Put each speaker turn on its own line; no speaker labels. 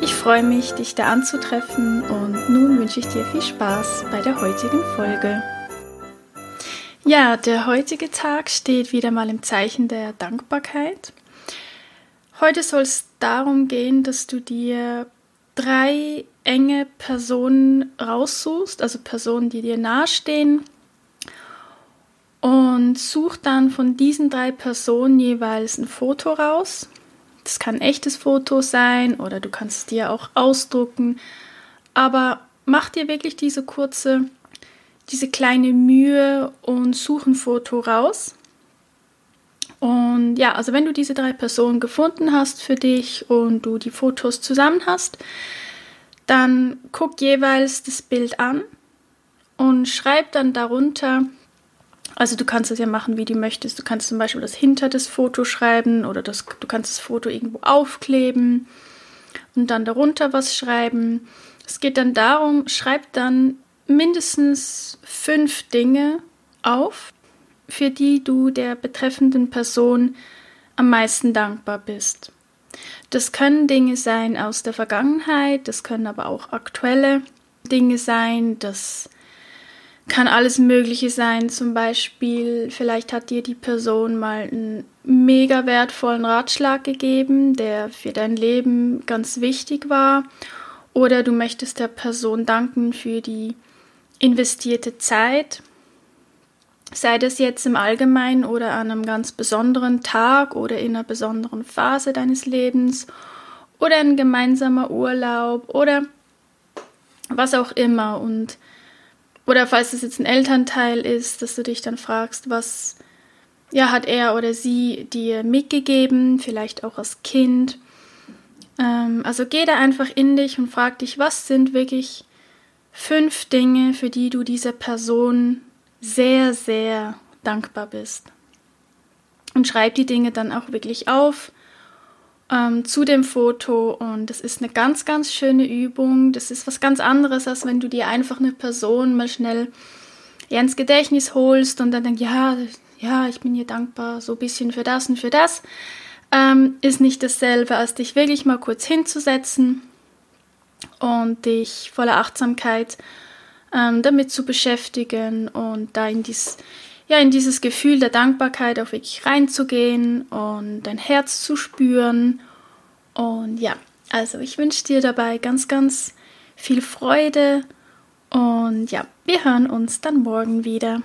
ich freue mich, dich da anzutreffen und nun wünsche ich dir viel Spaß bei der heutigen Folge. Ja, der heutige Tag steht wieder mal im Zeichen der Dankbarkeit. Heute soll es darum gehen, dass du dir drei enge Personen raussuchst, also Personen, die dir nahestehen, und such dann von diesen drei Personen jeweils ein Foto raus das kann ein echtes Foto sein oder du kannst es dir auch ausdrucken. Aber mach dir wirklich diese kurze, diese kleine Mühe und such ein Foto raus. Und ja, also wenn du diese drei Personen gefunden hast für dich und du die Fotos zusammen hast, dann guck jeweils das Bild an und schreib dann darunter, also du kannst es ja machen, wie du möchtest. Du kannst zum Beispiel das hinter das Foto schreiben oder das, du kannst das Foto irgendwo aufkleben und dann darunter was schreiben. Es geht dann darum, schreib dann mindestens fünf Dinge auf, für die du der betreffenden Person am meisten dankbar bist. Das können Dinge sein aus der Vergangenheit, das können aber auch aktuelle Dinge sein, das kann alles Mögliche sein. Zum Beispiel, vielleicht hat dir die Person mal einen mega wertvollen Ratschlag gegeben, der für dein Leben ganz wichtig war. Oder du möchtest der Person danken für die investierte Zeit. Sei das jetzt im Allgemeinen oder an einem ganz besonderen Tag oder in einer besonderen Phase deines Lebens oder ein gemeinsamer Urlaub oder was auch immer. Und oder falls es jetzt ein Elternteil ist, dass du dich dann fragst, was ja, hat er oder sie dir mitgegeben, vielleicht auch als Kind. Ähm, also geh da einfach in dich und frag dich, was sind wirklich fünf Dinge, für die du dieser Person sehr, sehr dankbar bist. Und schreib die Dinge dann auch wirklich auf ähm, zu dem Foto und das ist eine ganz, ganz schöne Übung. Das ist was ganz anderes, als wenn du dir einfach eine Person mal schnell ins Gedächtnis holst und dann denkst, ja, ja, ich bin dir dankbar, so ein bisschen für das und für das. Ähm, ist nicht dasselbe, als dich wirklich mal kurz hinzusetzen und dich voller Achtsamkeit ähm, damit zu beschäftigen und da in dies, ja, in dieses Gefühl der Dankbarkeit auch wirklich reinzugehen und dein Herz zu spüren. Und ja, also ich wünsche dir dabei ganz, ganz viel Freude und ja, wir hören uns dann morgen wieder.